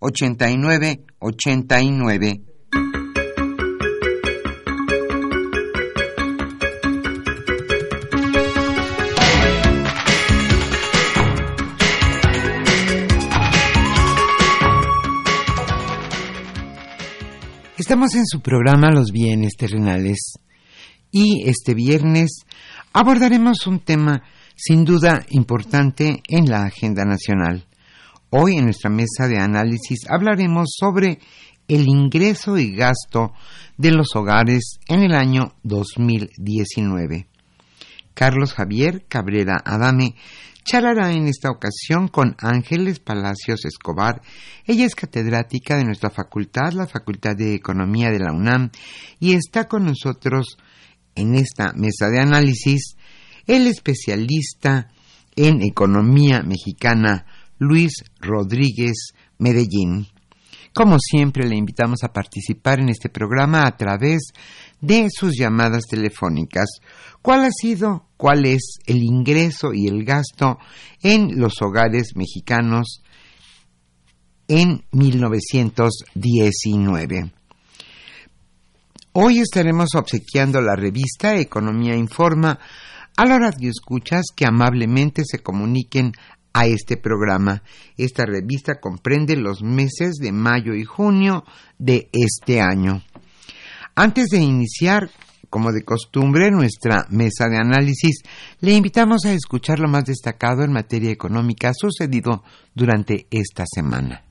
89 89. Estamos en su programa Los bienes terrenales y este viernes abordaremos un tema sin duda importante en la agenda nacional. Hoy en nuestra mesa de análisis hablaremos sobre el ingreso y gasto de los hogares en el año 2019. Carlos Javier Cabrera Adame charlará en esta ocasión con Ángeles Palacios Escobar. Ella es catedrática de nuestra facultad, la Facultad de Economía de la UNAM, y está con nosotros en esta mesa de análisis el especialista en economía mexicana Luis Rodríguez Medellín. Como siempre, le invitamos a participar en este programa a través de sus llamadas telefónicas. ¿Cuál ha sido, cuál es el ingreso y el gasto en los hogares mexicanos en 1919? Hoy estaremos obsequiando la revista Economía Informa a los radioescuchas que amablemente se comuniquen a este programa. Esta revista comprende los meses de mayo y junio de este año. Antes de iniciar, como de costumbre, nuestra mesa de análisis, le invitamos a escuchar lo más destacado en materia económica sucedido durante esta semana.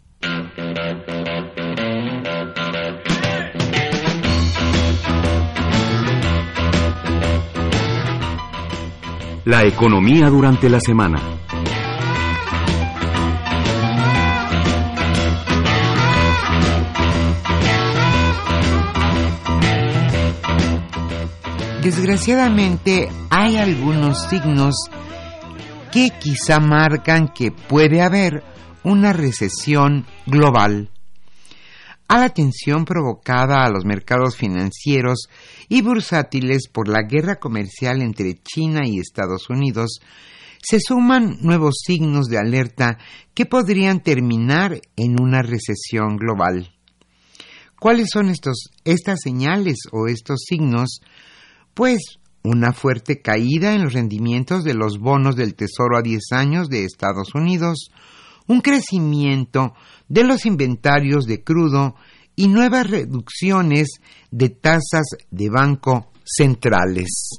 La economía durante la semana. Desgraciadamente hay algunos signos que quizá marcan que puede haber una recesión global. A la tensión provocada a los mercados financieros y bursátiles por la guerra comercial entre China y Estados Unidos, se suman nuevos signos de alerta que podrían terminar en una recesión global. ¿Cuáles son estos, estas señales o estos signos? Pues una fuerte caída en los rendimientos de los bonos del Tesoro a 10 años de Estados Unidos, un crecimiento de los inventarios de crudo y nuevas reducciones de tasas de banco centrales.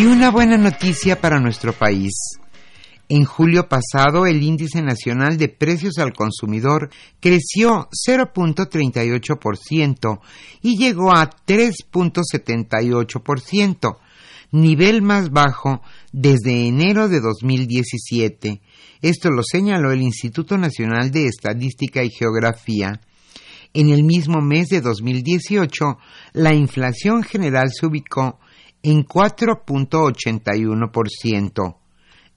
Y una buena noticia para nuestro país. En julio pasado, el índice nacional de precios al consumidor creció 0.38% y llegó a 3.78%, nivel más bajo desde enero de 2017. Esto lo señaló el Instituto Nacional de Estadística y Geografía. En el mismo mes de 2018, la inflación general se ubicó en 4.81%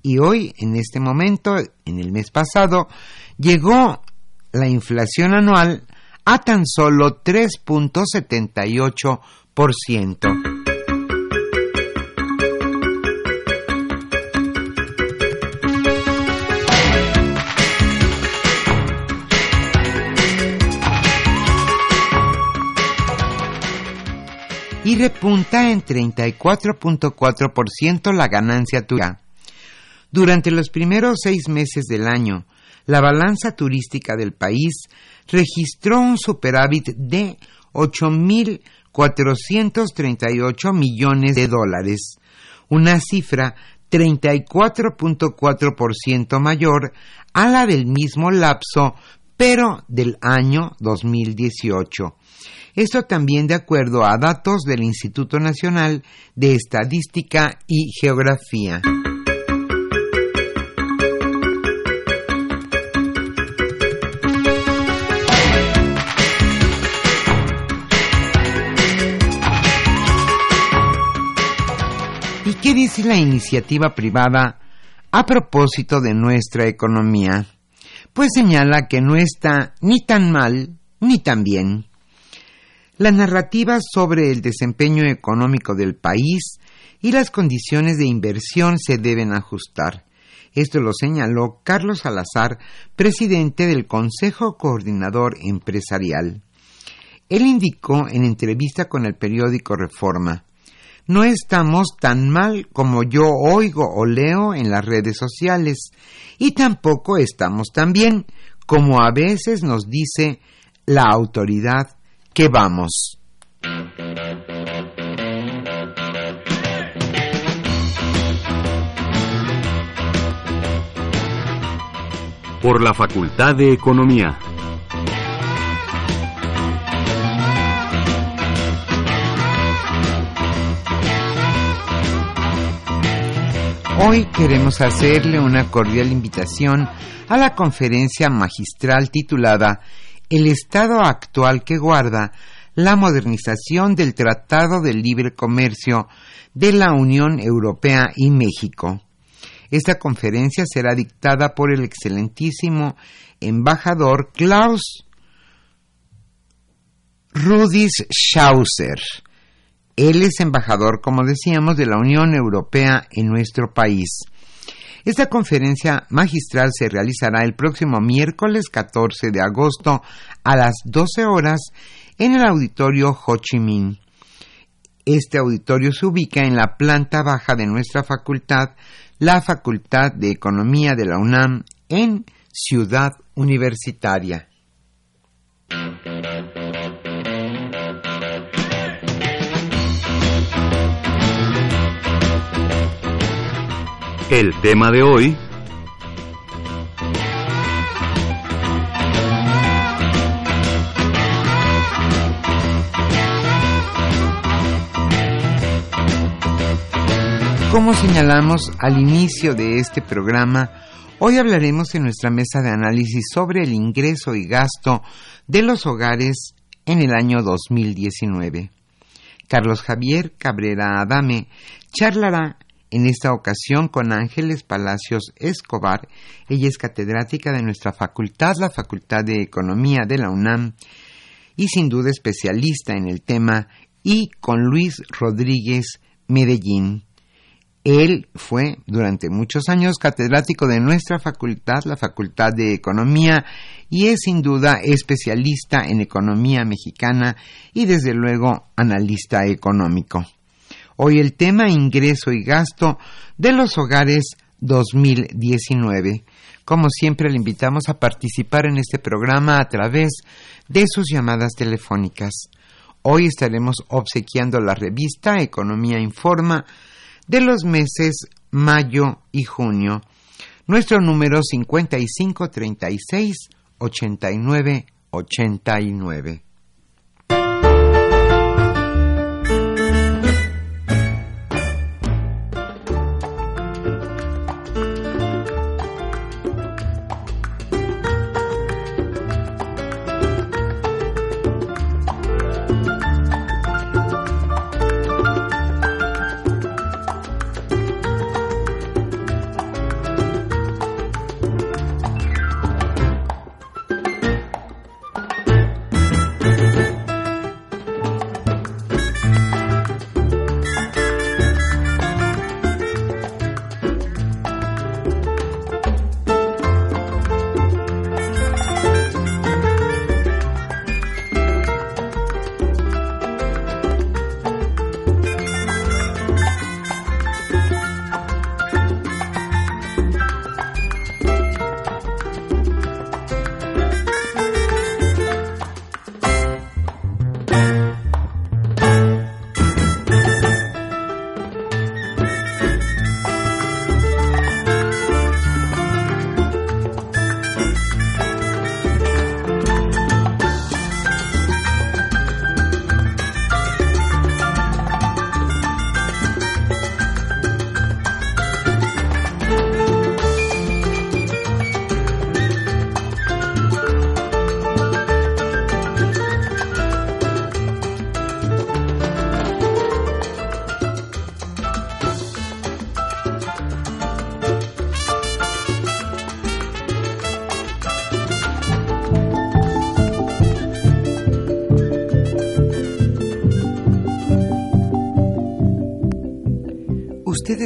y hoy, en este momento, en el mes pasado, llegó la inflación anual a tan solo 3.78%. y repunta en 34.4% la ganancia tuya. Durante los primeros seis meses del año, la balanza turística del país registró un superávit de 8.438 millones de dólares, una cifra 34.4% mayor a la del mismo lapso, pero del año 2018. Esto también de acuerdo a datos del Instituto Nacional de Estadística y Geografía. ¿Qué dice la iniciativa privada a propósito de nuestra economía? Pues señala que no está ni tan mal ni tan bien. La narrativa sobre el desempeño económico del país y las condiciones de inversión se deben ajustar. Esto lo señaló Carlos Salazar, presidente del Consejo Coordinador Empresarial. Él indicó en entrevista con el periódico Reforma no estamos tan mal como yo oigo o leo en las redes sociales y tampoco estamos tan bien como a veces nos dice la autoridad que vamos. Por la Facultad de Economía Hoy queremos hacerle una cordial invitación a la conferencia magistral titulada El estado actual que guarda la modernización del Tratado de Libre Comercio de la Unión Europea y México. Esta conferencia será dictada por el excelentísimo embajador Klaus Rudis Schauser, él es embajador, como decíamos, de la Unión Europea en nuestro país. Esta conferencia magistral se realizará el próximo miércoles 14 de agosto a las 12 horas en el auditorio Ho Chi Minh. Este auditorio se ubica en la planta baja de nuestra facultad, la Facultad de Economía de la UNAM, en Ciudad Universitaria. El tema de hoy... Como señalamos al inicio de este programa, hoy hablaremos en nuestra mesa de análisis sobre el ingreso y gasto de los hogares en el año 2019. Carlos Javier Cabrera Adame charlará en esta ocasión con Ángeles Palacios Escobar. Ella es catedrática de nuestra facultad, la Facultad de Economía de la UNAM, y sin duda especialista en el tema, y con Luis Rodríguez Medellín. Él fue durante muchos años catedrático de nuestra facultad, la Facultad de Economía, y es sin duda especialista en economía mexicana y desde luego analista económico. Hoy el tema ingreso y gasto de los hogares 2019. Como siempre, le invitamos a participar en este programa a través de sus llamadas telefónicas. Hoy estaremos obsequiando la revista Economía Informa de los meses mayo y junio. Nuestro número 5536 89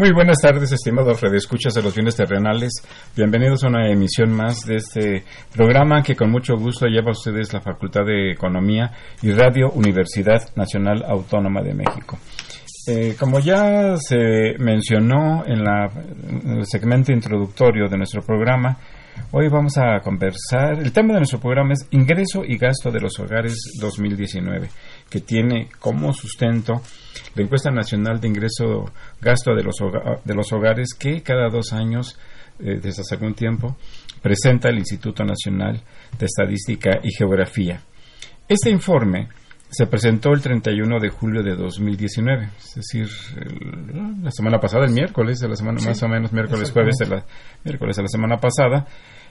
Muy buenas tardes, estimados redescuchas de los bienes terrenales. Bienvenidos a una emisión más de este programa que con mucho gusto lleva a ustedes la Facultad de Economía y Radio Universidad Nacional Autónoma de México. Eh, como ya se mencionó en, en el segmento introductorio de nuestro programa, Hoy vamos a conversar. El tema de nuestro programa es Ingreso y Gasto de los Hogares 2019, que tiene como sustento la encuesta nacional de ingreso gasto de los, de los hogares que cada dos años, eh, desde hace algún tiempo, presenta el Instituto Nacional de Estadística y Geografía. Este informe se presentó el 31 de julio de 2019, es decir, la semana pasada, el miércoles de la semana, más o menos, miércoles, jueves de la, miércoles de la semana pasada,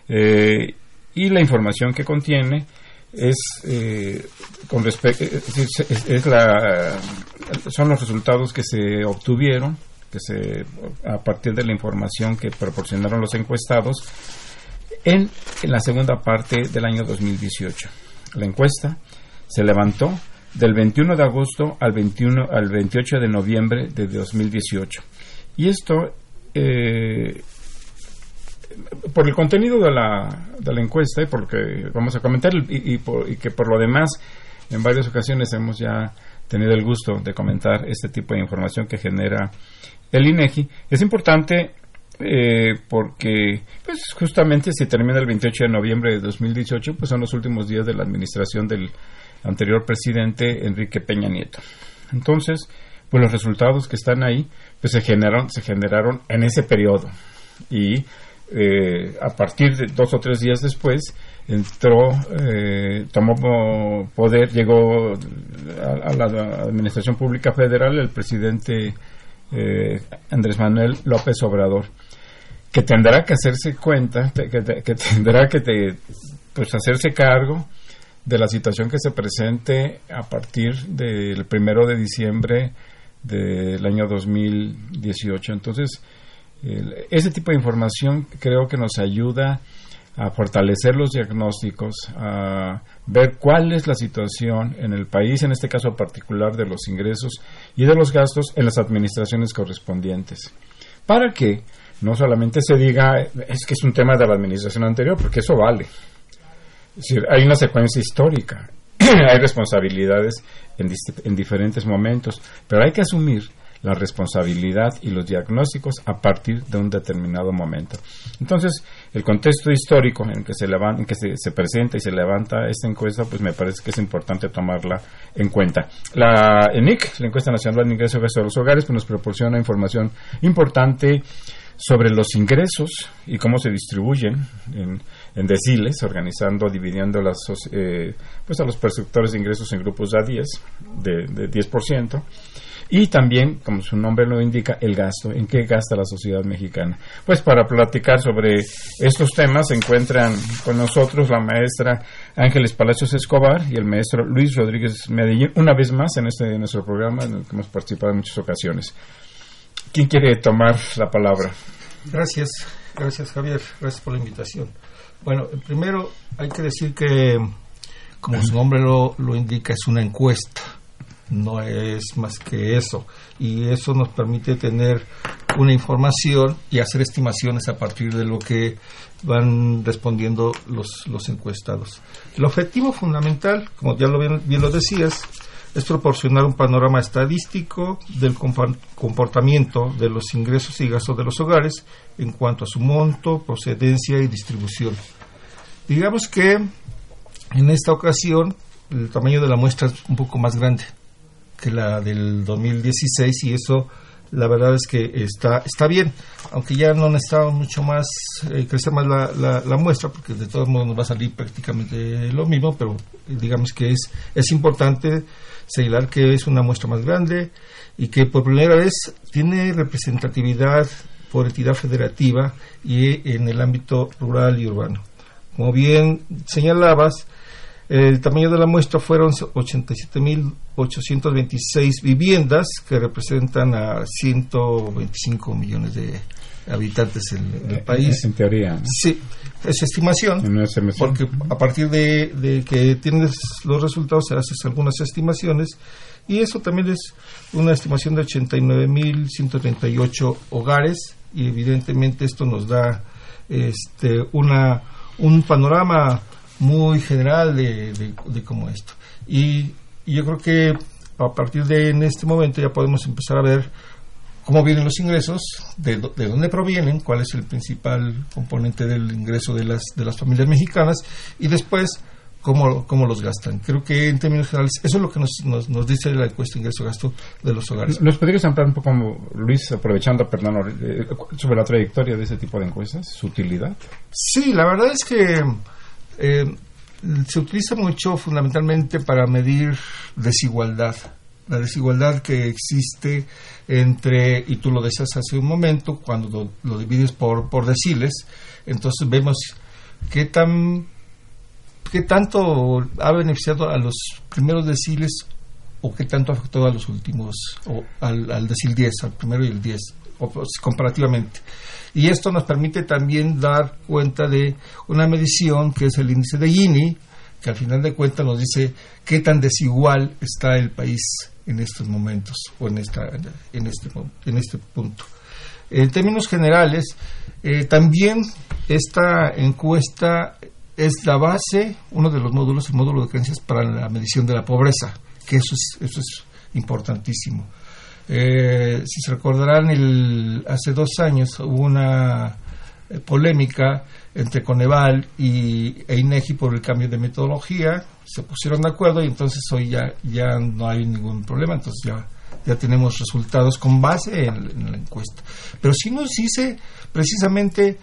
eh, y la información que contiene es eh, con respecto es, la son los resultados que se obtuvieron que se a partir de la información que proporcionaron los encuestados en, en la segunda parte del año 2018 la encuesta se levantó del 21 de agosto al 21 al 28 de noviembre de 2018 y esto eh, por el contenido de la, de la encuesta y por lo que vamos a comentar y, que por lo demás en varias ocasiones hemos ya tenido el gusto de comentar este tipo de información que genera el INEGI, es importante eh, porque pues justamente si termina el 28 de noviembre de 2018 pues son los últimos días de la administración del anterior presidente Enrique Peña Nieto. Entonces, pues los resultados que están ahí pues se generaron se generaron en ese periodo y eh, a partir de dos o tres días después, entró, eh, tomó poder, llegó a, la Administración Pública Federal el presidente eh, Andrés Manuel López Obrador, que tendrá que hacerse cuenta, que, tendrá que pues hacerse cargo de la situación que se presente a partir del primero de diciembre del año 2018. Entonces, ese tipo de información creo que nos ayuda a fortalecer los diagnósticos, a ver cuál es la situación en el país, en este caso particular de los ingresos y de los gastos en las administraciones correspondientes. para que no solamente se diga es que es un tema de la administración anterior, porque eso vale. Es decir, hay una secuencia histórica, hay responsabilidades en, en diferentes momentos, pero hay que asumir la responsabilidad y los diagnósticos a partir de un determinado momento. Entonces, el contexto histórico en que se, levanta, en que se, presenta y se levanta esta encuesta, pues me parece que es importante tomarla en cuenta. La ENIC, la Encuesta Nacional de Ingresos de los Hogares, pues nos proporciona información importante sobre los ingresos y cómo se distribuyen en, deciles, organizando, dividiendo las, eh, pues a los perceptores de ingresos en grupos de a 10, de, de 10%. Y también, como su nombre lo indica, el gasto. ¿En qué gasta la sociedad mexicana? Pues para platicar sobre estos temas se encuentran con nosotros la maestra Ángeles Palacios Escobar y el maestro Luis Rodríguez Medellín, una vez más en este nuestro programa en el que hemos participado en muchas ocasiones. ¿Quién quiere tomar la palabra? Gracias, gracias Javier, gracias por la invitación. Bueno, primero hay que decir que, como su nombre lo, lo indica, es una encuesta no es más que eso. Y eso nos permite tener una información y hacer estimaciones a partir de lo que van respondiendo los, los encuestados. El objetivo fundamental, como ya lo bien, bien lo decías, es proporcionar un panorama estadístico del comportamiento de los ingresos y gastos de los hogares en cuanto a su monto, procedencia y distribución. Digamos que en esta ocasión el tamaño de la muestra es un poco más grande que la del 2016 y eso la verdad es que está está bien aunque ya no necesitamos mucho más eh, crecer más la, la, muestra porque de todos modos nos va a salir prácticamente lo mismo pero digamos que es es importante señalar que es una muestra más grande y que por primera vez tiene representatividad por entidad federativa y en el ámbito rural y urbano. Como bien señalabas el tamaño de la muestra fueron 87.826 viviendas que representan a 125 millones de habitantes en, el país. En teoría. Sí, es estimación, porque a partir de, que tienes los resultados se haces algunas estimaciones y eso también es una estimación de 89.138 hogares y evidentemente esto nos da este una un panorama muy general de, de, cómo esto. Y, yo creo que a partir de en este momento ya podemos empezar a ver cómo vienen los ingresos, de, de, dónde provienen, cuál es el principal componente del ingreso de las, de las familias mexicanas y después cómo, cómo los gastan. Creo que en términos generales eso es lo que nos, nos, dice la encuesta ingreso-gasto de los hogares. ¿Nos podrías ampliar un poco, Luis, aprovechando, perdón, eh, sobre la trayectoria de ese tipo de encuestas, su utilidad? Sí, la verdad es que eh, se utiliza mucho fundamentalmente para medir desigualdad, la desigualdad que existe entre, y tú lo decías hace un momento, cuando lo, divides por, por deciles, entonces vemos qué tan qué tanto ha beneficiado a los primeros deciles o qué tanto ha afectado a los últimos, o al, al decil 10, al primero y el 10, pues, comparativamente. Y esto nos permite también dar cuenta de una medición que es el índice de Gini, que al final de cuentas nos dice qué tan desigual está el país en estos momentos o en, esta, en, este, en este punto. En términos generales, eh, también esta encuesta es la base, uno de los módulos, el módulo de creencias para la medición de la pobreza, que eso es, eso es importantísimo. Eh, si se recordarán, el, hace dos años hubo una eh, polémica entre Coneval y, e INEGI por el cambio de metodología, se pusieron de acuerdo y entonces hoy ya, ya no hay ningún problema, entonces ya, ya tenemos resultados con base en, la encuesta. Pero sí nos dice precisamente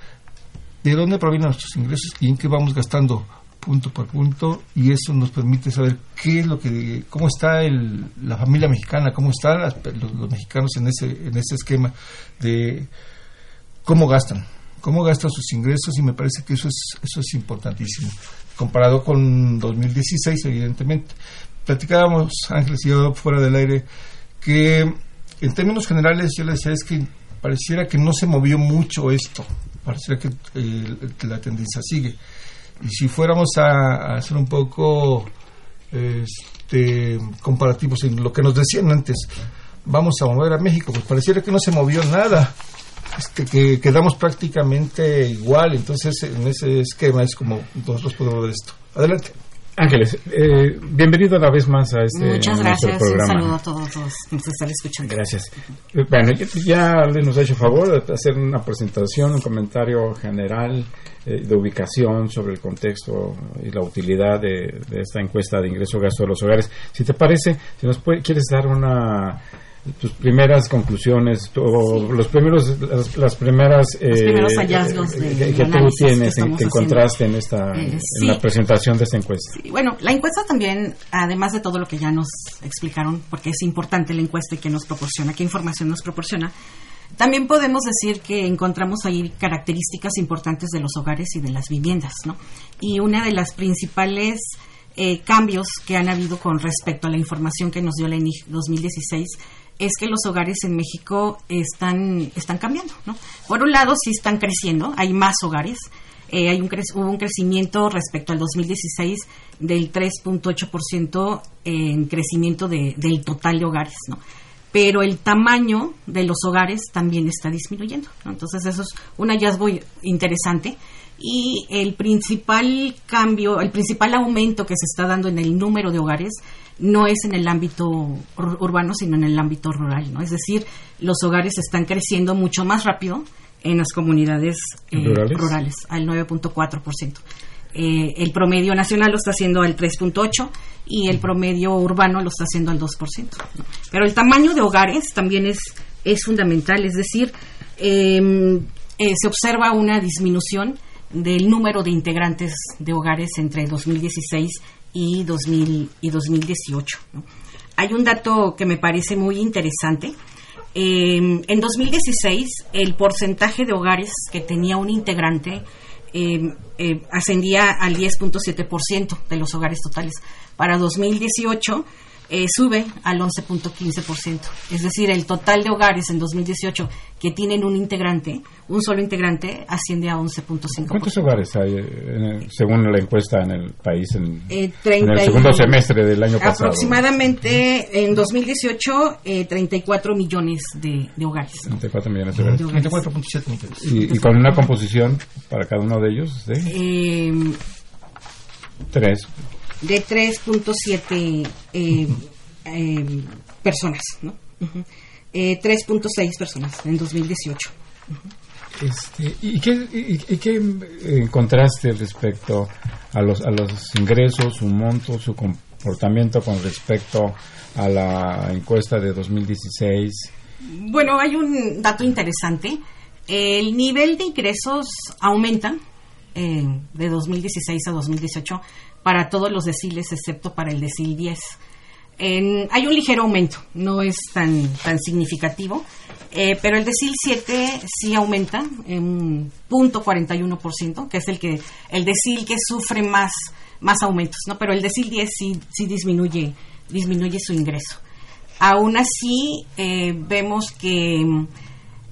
de dónde provienen nuestros ingresos y en qué vamos gastando punto por punto y eso nos permite saber qué es lo que cómo está el, la familia mexicana cómo están los, mexicanos en ese en ese esquema de cómo gastan cómo gastan sus ingresos y me parece que eso es eso es importantísimo comparado con 2016 evidentemente. Platicábamos Ángeles y yo fuera del aire que en términos generales yo le decía es que pareciera que no se movió mucho esto pareciera que eh, la tendencia sigue si fuéramos a, hacer un poco este, comparativos en lo que nos decían antes, vamos a mover a México, pues pareciera que no se movió nada. este, que quedamos prácticamente igual. Entonces, en ese esquema es como nosotros podemos ver esto. Adelante. Ángeles, eh, bienvenido una vez más a este Muchas gracias. programa. Un saludo a todos los que nos están escuchando. Gracias. Eh, Bueno, ya- nos ha hecho favor de hacer una presentación, un comentario general eh, de ubicación sobre el contexto y la utilidad de, de esta encuesta de ingreso-gasto de los hogares. Si te parece, si nos puede- quieres dar una tus primeras conclusiones o los primeros las, las primeras eh, Los primeros hallazgos eh, que, que tú que tienes en- que, haciendo. encontraste en esta Eh, en la presentación de esta encuesta. Bueno, la encuesta también, además de todo lo que ya nos explicaron, porque es importante la encuesta y qué nos proporciona, qué información nos proporciona, también podemos decir que encontramos ahí características importantes de los hogares y de las viviendas, ¿no? Y una de las principales eh, cambios que han habido con respecto a la información que nos dio la ENIG 2016 es que los hogares en México están, están cambiando, ¿no? Por un lado, sí están creciendo, hay más hogares, eh, hay un cre- hubo un crecimiento respecto al 2016 del 3.8% en crecimiento de- del total de hogares, ¿no? Pero el tamaño de los hogares también está disminuyendo, ¿no? Entonces eso es un hallazgo interesante y el principal cambio, el principal aumento que se está dando en el número de hogares no es en el ámbito ur- urbano, sino en el ámbito rural, ¿no? Es decir, los hogares están creciendo mucho más rápido en las comunidades eh, ¿Rurales? rurales, al 9.4%. Eh, el promedio nacional lo está haciendo al 3.8% y el promedio urbano lo está haciendo al 2%. ¿no? Pero el tamaño de hogares también es, es fundamental, es decir, eh, eh, se observa una disminución del número de integrantes de hogares entre 2016 y, 2000, y 2018. ¿no? Hay un dato que me parece muy interesante. Eh, en 2016, el porcentaje de hogares que tenía un integrante eh, eh, ascendía al 10.7% de los hogares totales. Para 2018 eh, sube al 11.15%. Es decir, el total de hogares en 2018 que tienen un integrante, un solo integrante, asciende a 11.5%. ¿Cuántos hogares hay, eh, en el- según la encuesta en el país, en, Eh, en 30 el segundo semestre del año pasado? Aproximadamente en 2018, eh, 34 millones de, de hogares. ¿no? 34 millones de hogares. De hogares. 34.7 millones. Y, y con una composición para cada uno de ellos de Eh, tres. De 3.7 eh, eh, personas, ¿no? Ujú. Eh, 3.6 personas en 2018. Este, ¿Y qué, y, y qué encontraste respecto a los, a los ingresos, su monto, su comportamiento con respecto a la encuesta de 2016? Bueno, hay un dato interesante. El nivel de ingresos aumenta eh, de 2016 a 2018 para todos los deciles excepto para el decil 10. En- hay un ligero aumento, no es tan, tan significativo, eh, pero el decil 7 sí aumenta en un punto 41%, que es el que el decil que sufre más, más aumentos, ¿no? Pero el decil 10 sí, sí disminuye, disminuye su ingreso. Aún así, eh, vemos que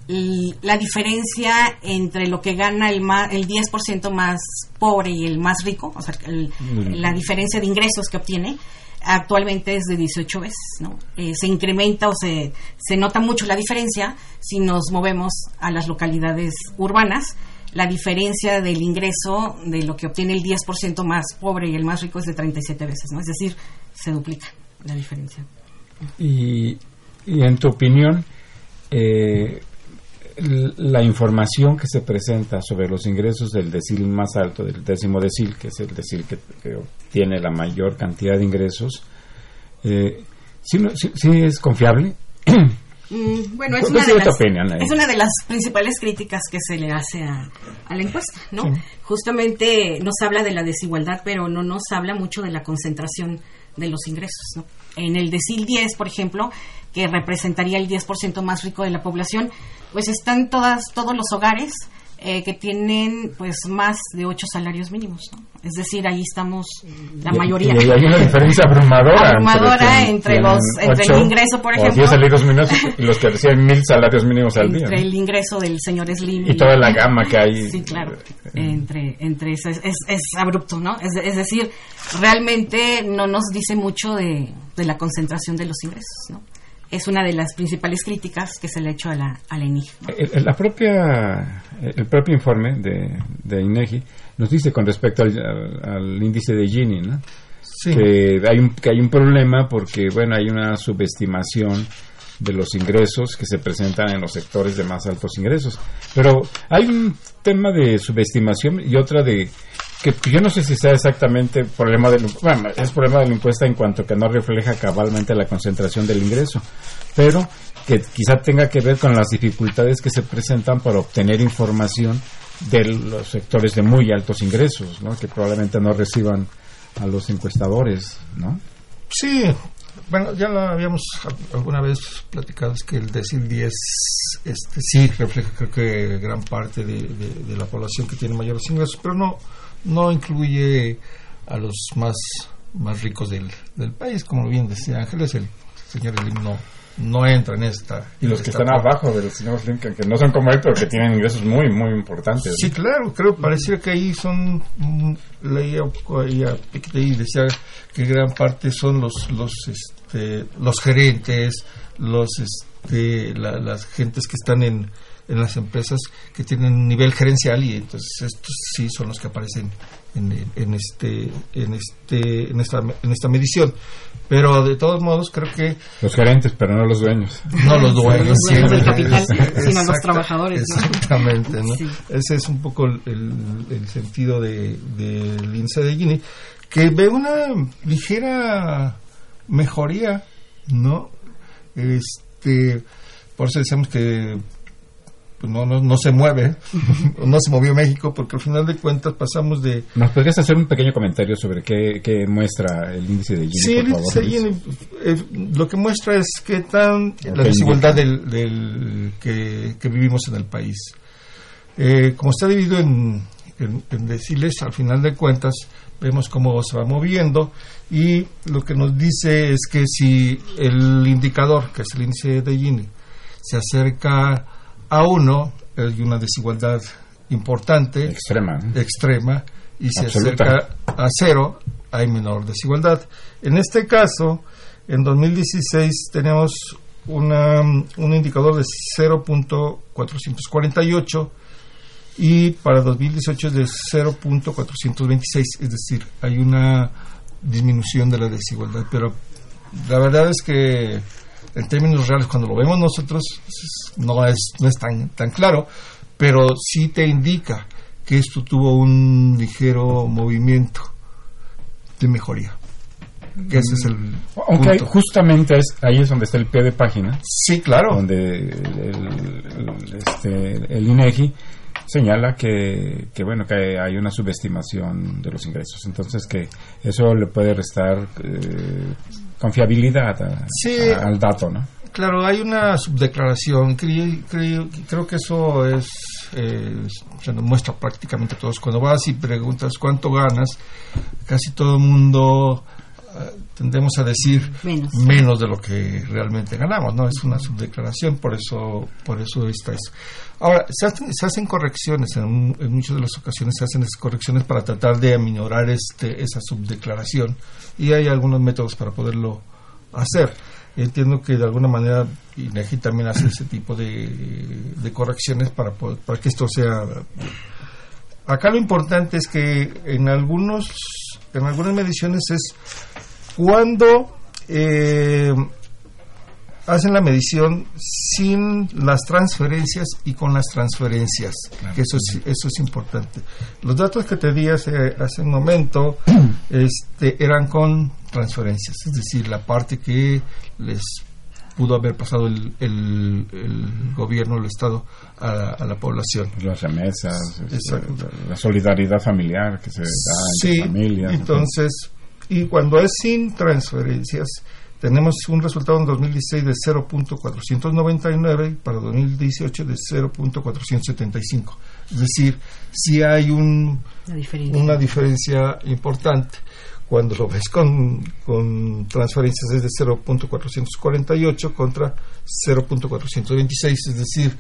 la diferencia entre lo que gana el, ma- el 10% más pobre y el más rico, o sea, el- Mm. la diferencia de ingresos que obtiene, actualmente es de 18 veces, ¿no? Eh, se incrementa o se, se nota mucho la diferencia si nos movemos a las localidades urbanas. La diferencia del ingreso de lo que obtiene el 10% más pobre y el más rico es de 37 veces, ¿no? Es decir, se duplica la diferencia. Y, y en tu opinión, eh, la información que se presenta sobre los ingresos del decil más alto, del décimo decil, que es el decil que, que obtiene la mayor cantidad de ingresos, eh, ¿sí, no- sí- sí es confiable? Mm, bueno, es ¿Cuál una, de las, opinión ahí? es una de las principales críticas que se le hace a, a la encuesta, ¿no? Sí. Justamente nos habla de la desigualdad, pero no nos habla mucho de la concentración de los ingresos, ¿no? En el decil 10, por ejemplo, que representaría el 10% más rico de la población, pues están todas todos los hogares eh, que tienen pues más de ocho salarios mínimos, ¿no? Es decir, ahí estamos la Y- mayoría. Y hay una diferencia abrumadora. Abrumadora entre los- entre el ingreso, por ejemplo. 10 salarios mínimos y los que reciben mil salarios mínimos al día. entre el ingreso del señor Slim Y toda la gama que hay. Sí, claro. Entre, entre eso es, es, es abrupto, ¿no? Es, es decir, realmente no nos dice mucho de, de la concentración de los ingresos, ¿no? Es una de las principales críticas que se le ha hecho a la, a la INEGI. El, la propia, el propio informe de, de INEGI nos dice con respecto al, al índice de Gini, ¿no? Que, hay un, que hay un problema porque, bueno, hay una subestimación de los ingresos que se presentan en los sectores de más altos ingresos. Pero hay un tema de subestimación y otra de que yo no sé si sea exactamente problema del bueno, es problema del impuesto en cuanto que no refleja cabalmente la concentración del ingreso, pero que quizá tenga que ver con las dificultades que se presentan para obtener información de los sectores de muy altos ingresos, ¿no? que probablemente no reciban a los encuestadores, ¿no? Sí, bueno, ya lo habíamos alguna vez platicado, es que el decil 10 este, sí refleja creo que gran parte de, la población que tiene mayores ingresos, pero no, no incluye a los más, más ricos del, del país, como bien decía Ángeles, el señor Elim no, no entra en esta. Y los que están abajo del señor Slim, que, no son como él, pero que tienen ingresos muy, muy importantes. Sí, claro, creo, parecía que ahí son, mm, leía un poco ahí a y decía que gran parte son los, los, este, los gerentes, los, este, las gentes que están en, en las empresas que tienen un nivel gerencial y entonces estos sí son los que aparecen en, en, este en este en esta en esta medición. Pero de todos modos creo que los gerentes pero no los dueños. No los dueños, del capital sino los trabajadores exactamente ese es un poco el, el, sentido de del índice de Gini que ve una ligera mejoría no este por eso decimos que pues, no, no, no se mueve, no se movió México, porque al final de cuentas pasamos de... ¿Nos podrías hacer un pequeño comentario sobre qué, qué muestra el índice de Gini? Sí, el índice de Gini eh, lo que muestra es qué tan la desigualdad del, del que, que, vivimos en el país. Eh, como está dividido en, en, deciles, al final de cuentas vemos cómo se va moviendo y lo que nos dice es que si el indicador, que es el índice de Gini, se acerca a uno hay una desigualdad importante, extrema, extrema y se acerca a cero, hay menor desigualdad. En este caso, en 2016 tenemos una, un indicador de 0.448 y para 2018 es de 0.426, es decir, hay una disminución de la desigualdad, pero la verdad es que en términos reales, cuando lo vemos nosotros, no es, no es tan, tan claro, pero sí te indica que esto tuvo un ligero movimiento de mejoría. Que ese es el Aunque justamente es, ahí es donde está el pie de página. Sí, claro. Donde el, este, el INEGI señala que, que, bueno que hay una subestimación de los ingresos entonces que eso le puede restar eh, confiabilidad al dato no claro hay una subdeclaración creo, creo, creo que eso es eh, se nos muestra prácticamente a todos cuando vas y preguntas cuánto ganas casi todo el mundo eh, tendemos a decir menos. de lo que realmente ganamos, ¿no? Es una subdeclaración, por eso, por eso está eso. Ahora, se hacen, se hacen correcciones, en, muchas de las ocasiones se hacen esas correcciones para tratar de aminorar este, esa subdeclaración y hay algunos métodos para poderlo hacer. Entiendo que de alguna manera INEGI también hace ese tipo de, de correcciones para, para que esto sea... Acá lo importante es que en algunos en algunas mediciones es cuando eh, hacen la medición sin las transferencias y con las transferencias, que eso es, eso es importante. Los datos que te di hace, hace un momento este, eran con transferencias, es decir, la parte que les pudo haber pasado el, el, gobierno, el Estado a, la población. Las remesas, este, la solidaridad familiar que se da entre familias. Entonces, y cuando es sin transferencias, tenemos un resultado en 2016 de 0.499 y para 2018 de 0.475. Es decir, si hay un, una diferencia importante. Cuando lo ves con, con transferencias es de 0.448 contra 0.426, es decir,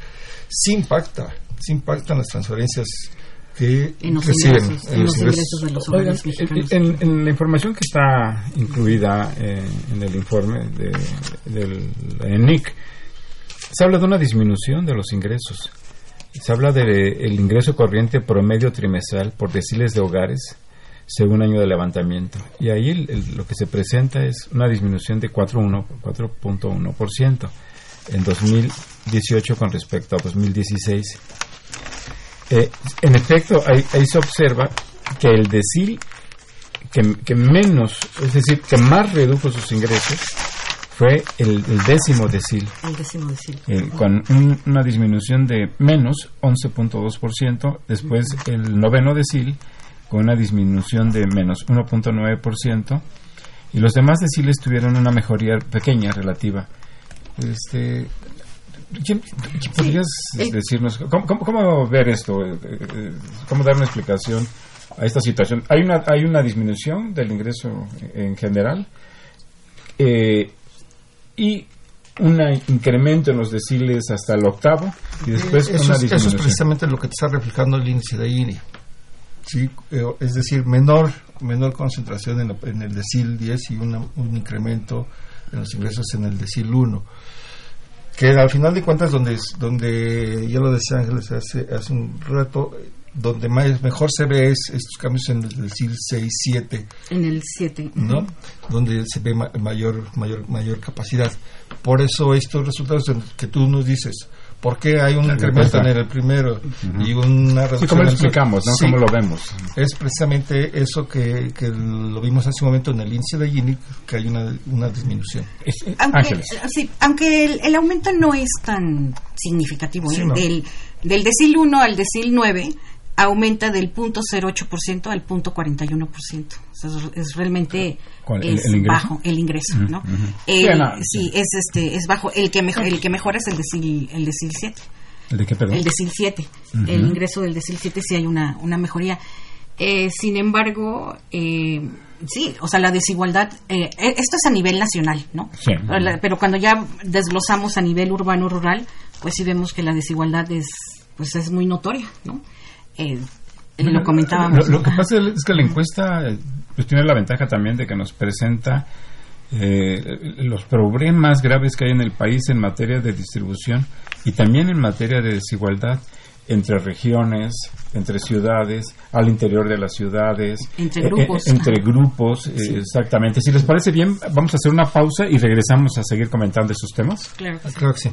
sí impacta, sí impactan las transferencias que en los, reciben ingresos, en en los los ingresos de los Oigan, hogares mexicanos. en, en la información que está incluida eh, en el informe de, del ENIC, se habla de una disminución de los ingresos. Se habla del ingreso corriente promedio trimestral por deciles de hogares según año de levantamiento. Y ahí el- el- lo que se presenta es una disminución de 4,1 4.1% en 2018 con respecto a 2016. Eh, en efecto, ahí, ahí se observa que el decil que, que menos, es decir, que más redujo sus ingresos fue el, el décimo decil, El décimo decil. eh, con un- una disminución de menos 11.2%, después el noveno decil con una disminución de menos 1.9%, y los demás deciles tuvieron una mejoría pequeña relativa. Este, ¿quién- quién ¿Podrías eh. decirnos cómo, cómo- cómo ver esto? Eh, eh, ¿Cómo dar una explicación a esta situación? Hay una, hay una disminución del ingreso en general eh, y un incremento en los deciles hasta el octavo y después Eh, eso, una es, eso es disminución. precisamente lo que te está reflejando el índice de Gini. ¿sí? Eh, es decir, menor menor concentración en, la- en el decil 10 y una- un incremento en los ingresos en el decil 1. Que al final de cuentas, donde, donde ya lo decía Ángeles hace, hace un rato, donde más, mejor se ve es estos cambios en el decil 6, 7, En el 7. ¿no? Donde se ve ma- mayor, mayor, mayor capacidad. Por eso estos resultados que tú nos dices, ¿por qué hay un incremento en el primero y una reducción Sí, ¿Cómo lo explicamos? ¿no? Sí, ¿Cómo lo vemos? es precisamente eso que, que lo vimos hace un momento en el índice de Gini, que hay una, una disminución. Eh, Aunque, Ángeles. sí, aunque el, el aumento no es tan significativo, ¿eh? No. del, del decil 1 al decil 9 aumenta del punto 0,8% al punto 41%. O sea, es, realmente ¿Cuál? ¿El- es el ingreso? bajo el ingreso, ¿no? El- Sí, no, sí, es este es bajo. El que mejor, el que mejora es el decil el decil 7. ¿El de qué, perdón? El decil 7. Ujú. El ingreso del decil 7 sí hay una, una mejoría. Eh, sin embargo, eh, sí, o sea, la desigualdad, eh, eh, esto es a nivel nacional, ¿no? Sí. La- Pero cuando ya desglosamos a nivel urbano-rural, pues sí vemos que la desigualdad es, pues es muy notoria, ¿no? Eh, lo comentábamos. Lo, lo que pasa es que la encuesta pues, tiene la ventaja también de que nos presenta eh, los problemas graves que hay en el país en materia de distribución y también en materia de desigualdad entre regiones, entre ciudades, al interior de las ciudades, Entre eh, eh, grupos. entre grupos, eh, exactamente. Si les parece bien, vamos a hacer una pausa y regresamos a seguir comentando esos temas. Claro que sí. Creo que sí.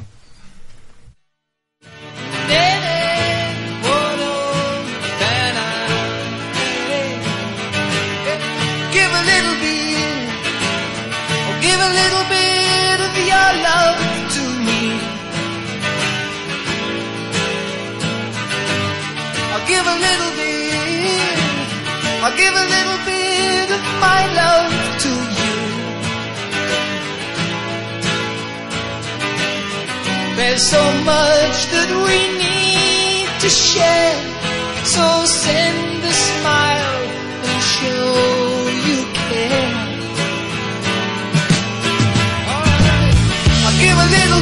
So much that we need to share. So send a smile and show you care. I'll give a little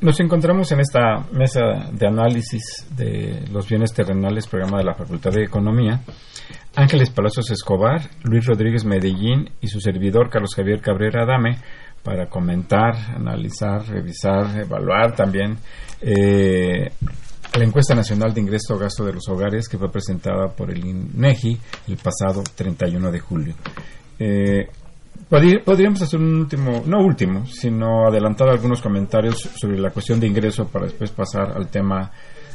Nos encontramos en esta mesa de análisis de los bienes terrenales, programa de la Facultad de Economía. Ángeles Palacios Escobar, Luis Rodríguez Medellín y su servidor Carlos Javier Cabrera Adame para comentar, analizar, revisar, evaluar también eh, la encuesta nacional de ingreso o gasto de los hogares que fue presentada por el INEGI el pasado 31 de julio. Eh, Podríamos hacer un último, no último, sino adelantar algunos comentarios sobre la cuestión de ingreso para después pasar al tema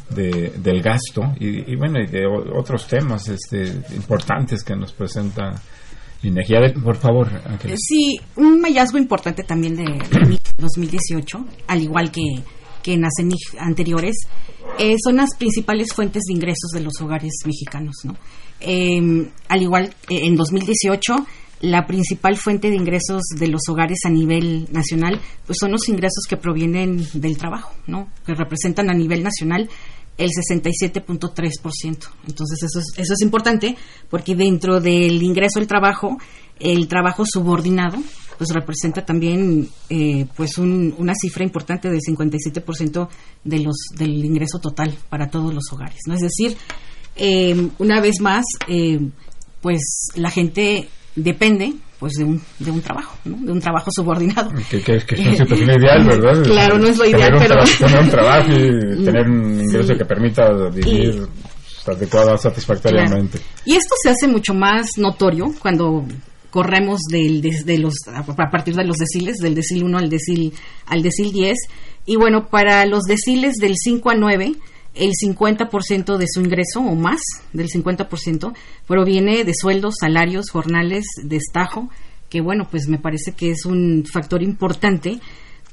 de, del gasto y, bueno, y de otros temas este, importantes que nos presenta Inegi. Por favor, Ángeles. Sí, un hallazgo importante también de, de NIC 2018, al igual que, que en las ENIC anteriores, eh, son las principales fuentes de ingresos de los hogares mexicanos. ¿no? Eh, al igual, eh, en 2018, la principal fuente de ingresos de los hogares a nivel nacional pues son los ingresos que provienen del trabajo, ¿no? que representan a nivel nacional el 67.3%. Entonces eso es, eso es importante porque dentro del ingreso del trabajo, el trabajo subordinado pues representa también eh, pues un- una cifra importante del 57% de los del ingreso total para todos los hogares. ¿no? Es decir, eh, una vez más, eh, pues la gente depende pues de un, de un trabajo, ¿no? de un trabajo subordinado. Que, que, que es una situación ideal, ¿verdad? Claro, no es lo Tener ideal, un pero... tener un trabajo y tener un ingreso Sí. que permita vivir adecuada, satisfactoriamente. Y esto se hace mucho más notorio cuando corremos del, de, de los, a a partir de los deciles, del decil 1 al decil, al decil 10. Y bueno, para los deciles del 5 a 9, el 50% de su ingreso o más del 50% proviene de sueldos, salarios, jornales, destajo, que bueno, pues me parece que es un factor importante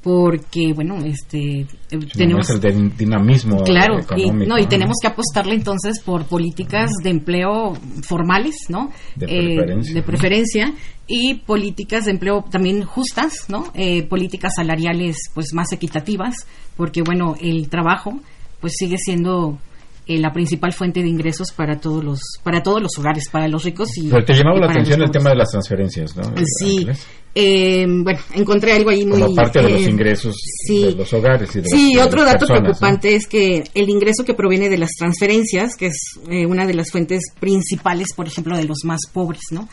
porque bueno, este eh, Sí, tenemos el de dinamismo Claro, y, no, y tenemos que apostarle entonces por políticas de empleo formales, ¿no? De Eh, preferencia. de preferencia, y políticas de empleo también justas, ¿no? Eh, políticas salariales pues más equitativas, porque bueno, el trabajo pues sigue siendo eh, la principal fuente de ingresos para todos los para todos los hogares, para los ricos y Pero te llamaba la atención el tema de las transferencias, ¿no? Sí, Ángeles? eh, bueno, encontré algo ahí muy Como parte de los eh, ingresos sí. de los hogares y de Sí, las, otro dato personas, ¿no? preocupante es que el ingreso que proviene de las transferencias, que es eh, una de las fuentes principales, por ejemplo, de los más pobres, ¿no?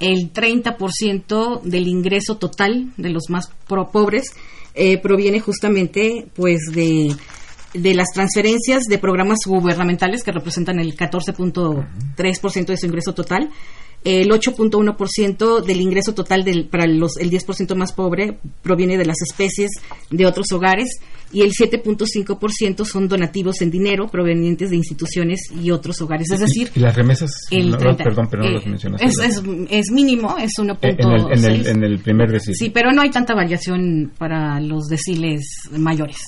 El 30% del ingreso total de los más pro- pobres eh, proviene justamente, pues, de de las transferencias de programas gubernamentales que representan el 14.3% de su ingreso total, el 8.1% del ingreso total del, para los, el 10% más pobre proviene de las especies de otros hogares y el 7.5% son donativos en dinero provenientes de instituciones y otros hogares. Es decir, Y las remesas, el no, 30, perdón, pero no eh, mencionaste. es, es, es mínimo, es 1.6. Eh, en, el, en, el, en el primer decil. Sí, pero no hay tanta variación para los deciles mayores.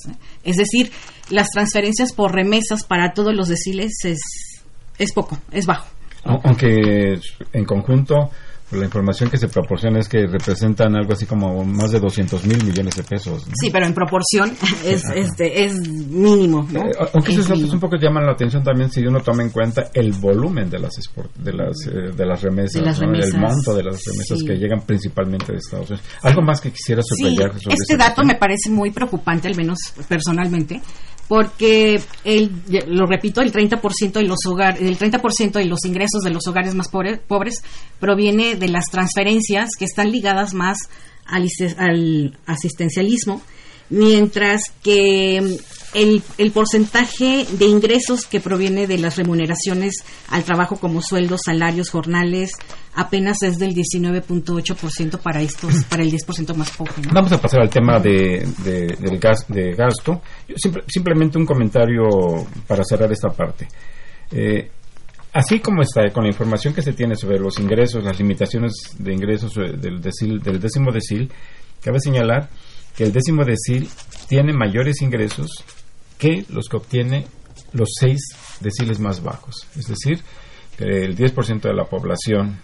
Es decir, las transferencias por remesas para todos los deciles es, es poco, es bajo. Au- Aunque en conjunto, la información que se proporciona es que representan algo así como más de 200 mil millones de pesos. ¿no? Sí, pero en proporción es, este, es mínimo. ¿no? Eh, aunque Es esos datos mínimo. un poco llaman la atención también si uno toma en cuenta el volumen de las export- de las eh, de las remesas, De las ¿no? remesas, el monto de las remesas sí. que llegan principalmente de Estados Unidos. Algo más que quisiera Sí, subrayar sobre este dato tema? me parece muy preocupante, al menos personalmente, porque el, lo repito, el 30% de los hogares, el 30% de los ingresos de los hogares más pobre- pobres proviene de las transferencias que están ligadas más al, iste- al asistencialismo, mientras que el, el porcentaje de ingresos que proviene de las remuneraciones al trabajo como sueldos, salarios, jornales, apenas es del 19.8% para estos, para el 10% más. ¿no? Vamos a pasar al tema de, de- del gas, de gasto. Yo simple- simplemente un comentario para cerrar esta parte. Eh, así como está, con la información que se tiene sobre los ingresos, las limitaciones de ingresos eh, del, decil- del décimo decil, cabe señalar que el décimo decil tiene mayores ingresos que los que obtiene los seis deciles más bajos. Es decir, que el 10% de la población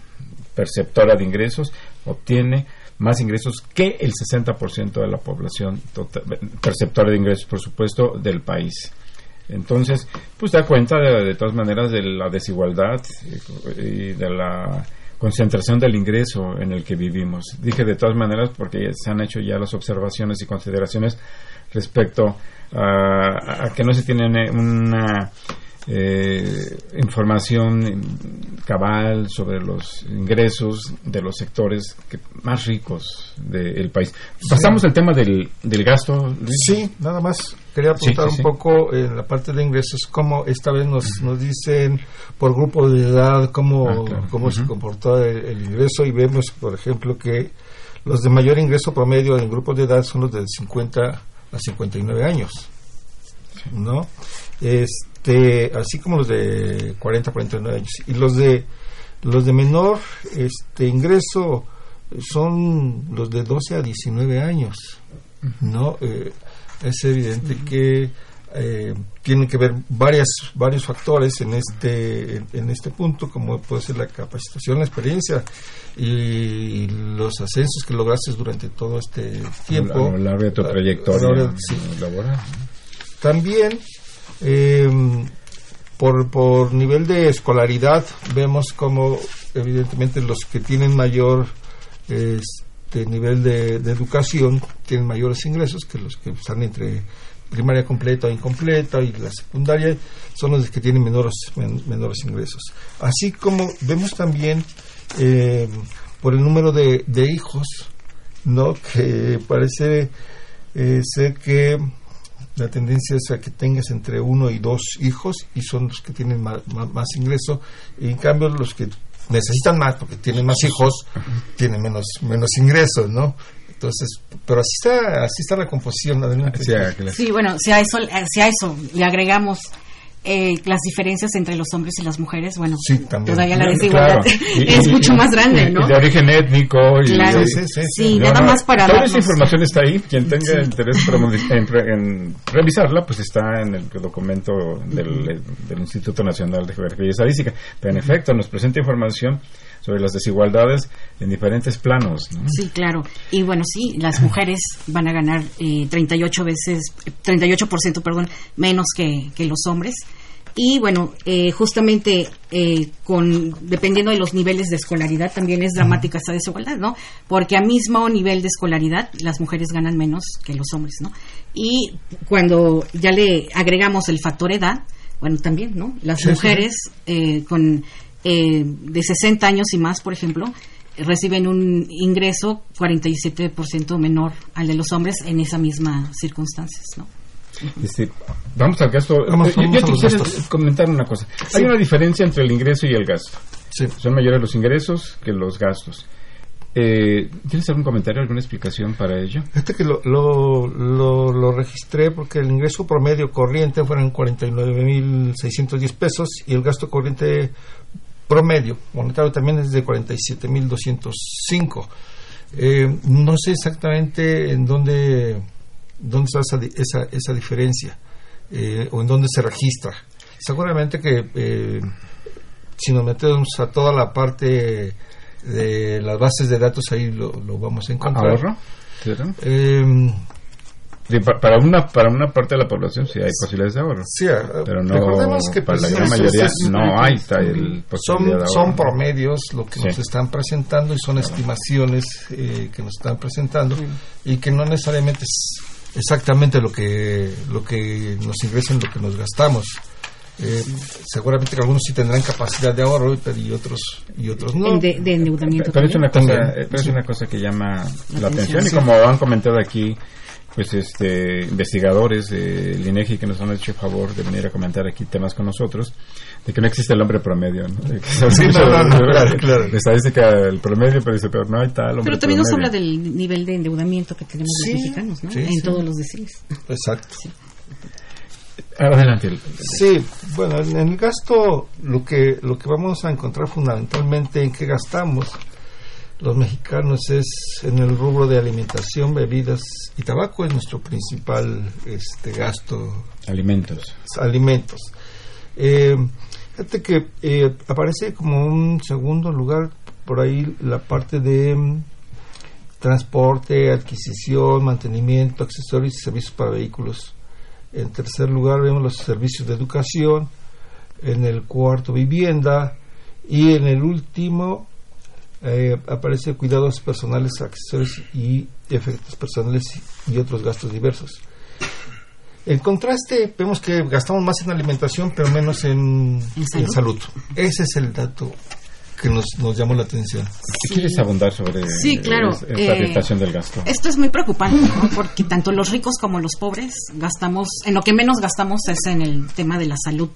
perceptora de ingresos obtiene más ingresos que el 60% de la población total- perceptora de ingresos, por supuesto, del país. Entonces, pues da cuenta de, de todas maneras de la desigualdad y de la concentración del ingreso en el que vivimos. Dije de todas maneras porque se han hecho ya las observaciones y consideraciones respecto a, a que no se tiene una eh, información cabal sobre los ingresos de los sectores que- más ricos del país. Pasamos al tema del, del gasto. Luis. Sí, nada más quería apuntar Sí, sí, sí. un poco en la parte de ingresos, cómo esta vez nos, nos dicen por grupo de edad cómo, Ah, claro. cómo se comportó el, el ingreso y vemos, por ejemplo, que los de mayor ingreso promedio en grupos de edad son los de 50 a 59 años. ¿No? Es, este, así como los de 40 49 años. Y los de los de menor este ingreso son los de 12 a 19 años. ¿No? Eh, es evidente que eh, tienen que ver varias, varios factores en este, en, este punto, como puede ser la capacitación, la experiencia y los ascensos que lograste durante todo este tiempo. A lo largo de tu trayectoria laboral. También, eh, por, por nivel de escolaridad, vemos como evidentemente los que tienen mayor este nivel de, de educación tienen mayores ingresos que los que están entre primaria completa o incompleta y la secundaria son los que tienen menores, menores ingresos. Así como vemos también eh, por el número de, hijos, ¿no? que parece eh, ser que la tendencia es a que tengas entre uno y dos hijos y son los que tienen más, más, ingreso y en cambio los que necesitan más porque tienen más hijos tienen menos menos ingresos no entonces, pero así está, así está la composición. Sí, bueno, si a eso, si a eso le agregamos eh, las diferencias entre los hombres y las mujeres, bueno, todavía la desigualdad es mucho más grande, ¿no? de origen étnico. Y claro, sí, nada más para Toda esa información está ahí. Quien tenga interés en, revisarla, pues está en el documento del, del Instituto Nacional de Geografía y Estadística. Pero en efecto, nos presenta información sobre las desigualdades en diferentes planos. Sí, claro. Y bueno, sí, las mujeres van a ganar eh, 38 veces, 38% perdón, menos que, que los hombres. Y bueno, eh, justamente eh, con dependiendo de los niveles de escolaridad también es dramática esta desigualdad, ¿no? Porque a mismo nivel de escolaridad las mujeres ganan menos que los hombres, ¿no? Y cuando ya le agregamos el factor edad, bueno, también, ¿no? Las mujeres Eh, con eh, de 60 años y más, por ejemplo, reciben un ingreso 47% menor al de los hombres en esa misma circunstancias, ¿no? Este, vamos al gasto. Eh, yo, quisiera comentar una cosa. Hay una diferencia entre el ingreso y el gasto. Son mayores los ingresos que los gastos. Eh, ¿Tienes algún comentario, alguna explicación para ello? Este que lo, lo, lo, registré porque el ingreso promedio corriente fueron 49.610 pesos y el gasto corriente promedio monetario también es de 47.205. Eh, no sé exactamente en dónde, dónde está esa, esa, esa diferencia eh, o en dónde se registra. Seguramente que eh, si nos metemos a toda la parte de las bases de datos ahí lo, lo vamos a encontrar. ¿Ahorro? Para una para una parte de la población sí hay posibilidades de ahorro. Sí, pero no que para la gran mayoría no hay el son, son promedios lo que nos están presentando y son estimaciones eh, que nos están presentando y que no necesariamente es exactamente lo que lo que nos ingresa lo que nos gastamos. Eh, seguramente que algunos sí tendrán capacidad de ahorro y otros y otros no. De, endeudamiento. Pero, es una cosa, es una cosa que llama la, atención y como han comentado aquí pues este investigadores del INEGI que nos han hecho el favor de venir a comentar aquí temas con nosotros de que no existe el hombre promedio ¿no? sí, no, no, claro, claro. estadística el promedio pero dice pero no hay tal hombre pero también nos habla del nivel de endeudamiento que tenemos los mexicanos ¿no? en todos los deciles exacto adelante sí bueno en el gasto lo que lo que vamos a encontrar fundamentalmente en qué gastamos los mexicanos es en el rubro de alimentación, bebidas y tabaco es nuestro principal este gasto. Alimentos. Alimentos. Eh, fíjate que eh, aparece como un segundo lugar por ahí la parte de mm, transporte, adquisición, mantenimiento, accesorios y servicios para vehículos. En tercer lugar vemos los servicios de educación. En el cuarto vivienda. Y en el último eh, aparece cuidados personales, accesorios y efectos personales y otros gastos diversos. En contraste, vemos que gastamos más en alimentación, pero menos en, salud? Ese es el dato que nos, nos llamó la atención. ¿Quieres abundar sobre sí, claro. esta eh, del gasto? Esto es muy preocupante, porque tanto los ricos como los pobres gastamos, en lo que menos gastamos es en el tema de la salud.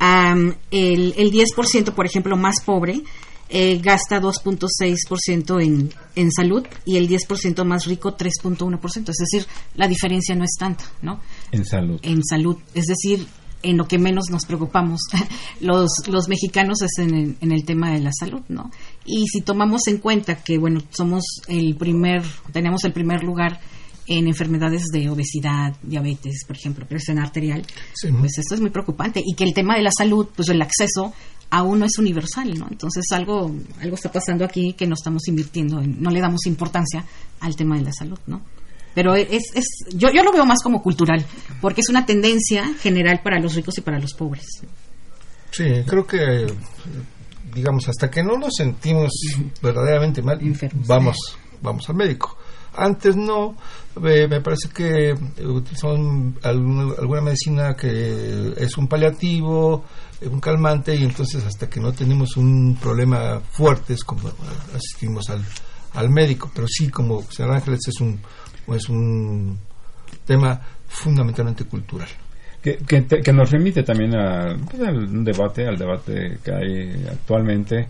el, el 10%, por ejemplo, más pobre, eh, gasta 2.6% en, en salud y el 10% más rico 3.1%. Es decir, la diferencia no es tanta, ¿no? En salud. En salud. Es decir, en lo que menos nos preocupamos los, los mexicanos es en en el tema de la salud, ¿no? Y si tomamos en cuenta que, bueno, somos el primer, tenemos el primer lugar en enfermedades de obesidad, diabetes, por ejemplo, presión arterial, pues esto es muy preocupante. Y que el tema de la salud, pues el acceso aún no es universal, ¿no? Entonces algo, algo está pasando aquí que no estamos invirtiendo, en- no le damos importancia al tema de la salud, ¿no? Pero es, es yo, yo lo veo más como cultural, porque es una tendencia general para los ricos y para los pobres. Sí, creo que, digamos, hasta que no nos sentimos verdaderamente mal, vamos, vamos al médico. Antes no, eh, me parece que utilizamos alguna, medicina que es un paliativo, un calmante, y entonces hasta que no tenemos un problema fuerte es como asistimos al, al médico. Pero sí, como señor Ángeles, es un, es un tema fundamentalmente cultural. Que, que, te- que nos remite también a, pues, al debate, al debate que hay actualmente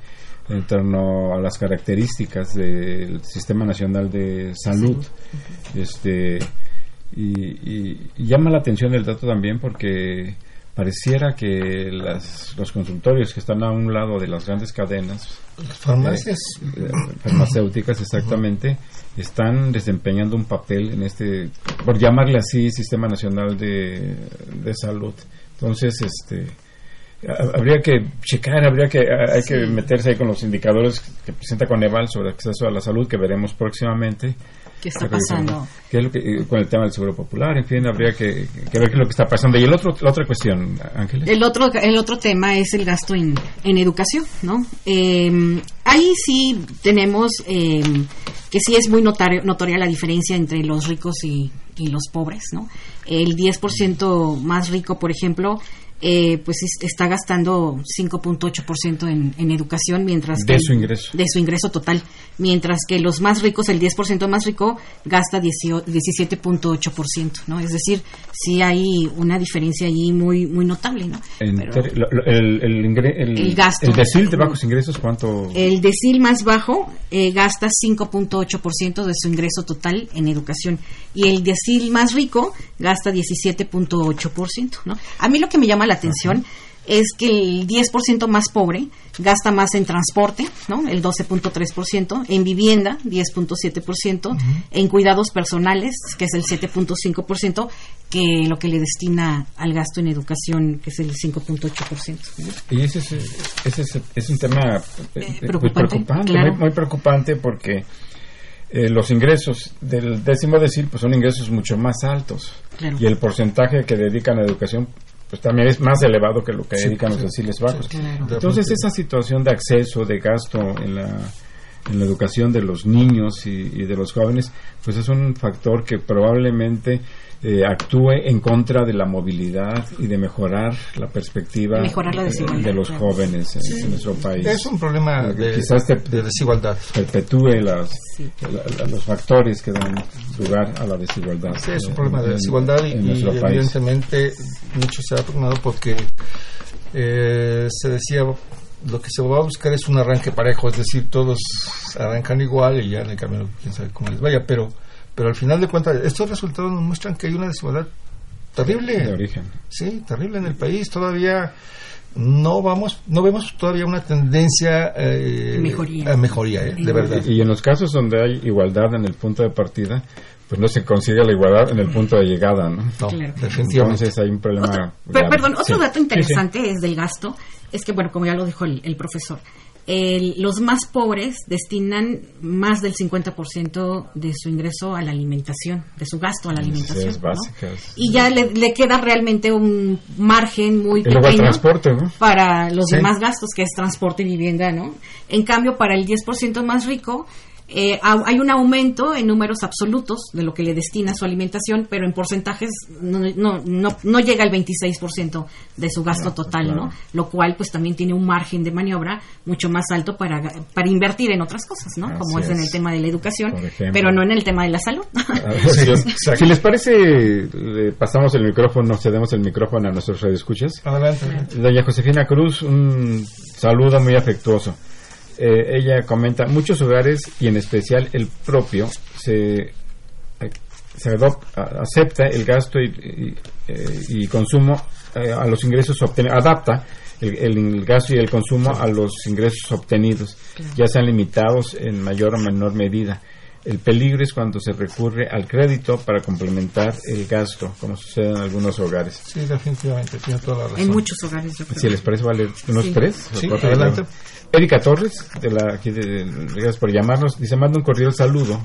en torno a las características del Sistema Nacional de Salud. Este, y, y- y llama la atención el dato también porque pareciera que las, los consultorios que están a un lado de las grandes cadenas farmacias. eh, eh, farmacéuticas exactamente están desempeñando un papel en este por llamarle así sistema nacional de, de salud entonces este habría que checar habría que hay que meterse ahí con los indicadores que presenta Coneval sobre acceso a la salud que veremos próximamente ¿Qué está pasando? ¿Qué es lo que, eh, con el tema del seguro popular en fin habría que, que ver qué es lo que está pasando y el otro la otra cuestión Ángeles El otro, el otro tema es el gasto en, en educación, ¿no? Eh, ahí sí tenemos eh, que sí es muy notario- notoria la diferencia entre los ricos y, y los pobres, ¿no? El 10% más rico, por ejemplo, eh, pues es- está gastando 5.8% en, en educación, mientras De que su ingreso. de su ingreso total, mientras que los más ricos, el 10% más rico, gasta 18 17.8%, ¿no? Es decir, sí hay una diferencia allí muy muy notable, ¿no? En Pero ter- lo- lo- el, el, ingre- el, El gasto. el decil de bajos ingresos, ¿cuánto? el decil más bajo eh, gasta 5.8% de su ingreso total en educación y el decil más rico gasta 17.8%, ¿no? A mí lo que me llama la atención es que el 10% más pobre gasta más en transporte, ¿no? El 12.3%, en vivienda 10.7%, en cuidados personales, que es el 7.5%, que lo que le destina al gasto en educación, que es el 5.8%. ¿no? Y ese es, ese es, es un tema eh, eh, preocupante, muy preocupante, claro. muy, muy preocupante porque eh, los ingresos del décimo decil pues son ingresos mucho más altos Claro. y el porcentaje que dedican a educación pues también es más elevado que lo que Sí, dedican los sí, deciles bajos. claro. Entonces esa situación de acceso, de gasto en la, en la educación de los niños y, y de los jóvenes, pues es un factor que probablemente eh, actúe en contra de la movilidad y de mejorar la perspectiva De mejorar la eh, desigualdad, de los jóvenes en, en nuestro país. Es un problema Que de, quizás te- de desigualdad. perpetúe las, la- la- los factores que dan lugar a la desigualdad. Sí, es un eh, problema de en- desigualdad y, en y nuestro país. evidentemente mucho se ha tornado porque eh, se decía lo que se va a buscar es un arranque parejo, es decir, todos arrancan igual y ya en el camino quién sabe cómo les vaya, pero pero al final de cuentas estos resultados nos muestran que hay una desigualdad terrible. de origen. Sí, terrible en el país. Todavía no vamos, no vemos todavía una tendencia eh, Mejoría. a mejoría, eh, de verdad. Y, y en los casos donde hay igualdad en el punto de partida, pues no se consigue la igualdad en el punto de llegada, ¿no? No, Claro. definitivamente. Entonces hay un problema. Otro- perdón, otro Sí. dato Sí, interesante es del gasto, es que, bueno, como ya lo dijo el, el profesor, el- los más pobres destinan más del 50% de su ingreso a la alimentación, de su gasto a la alimentación. Necesidades ¿no? básicas. Y ya le, le queda realmente un margen muy Y pequeño para los Sí. demás gastos, que es transporte y vivienda, ¿no? En cambio, para el 10% más rico, eh, ha- hay un aumento en números absolutos de lo que le destina su alimentación, pero en porcentajes no, no, no, no llega al 26% de su gasto total, claro. ¿no? Lo cual, pues, también tiene un margen de maniobra mucho más alto para, para invertir en otras cosas, ¿no? Como es en el tema de la educación, pero no en el tema de la salud. Si les parece, le pasamos el micrófono, cedemos el micrófono a nuestros radioescuchas. Adelante. Doña Josefina Cruz, un saludo muy afectuoso. Eh, ella comenta, muchos hogares y en especial el propio se, se adop- a- acepta el gasto y, y, eh, y consumo eh, a los ingresos obtenidos, adapta el, el gasto y el consumo a los ingresos obtenidos, ya sean limitados en mayor o menor medida. El peligro es cuando se recurre al crédito para complementar el gasto, como sucede en algunos hogares. Sí, definitivamente, tiene toda la razón. En muchos hogares, yo creo. Si les parece, vale unos Sí. tres. Sí, cuatro, adelante. Erika Torres, de la, aquí de, gracias por llamarnos, dice, manda un cordial saludo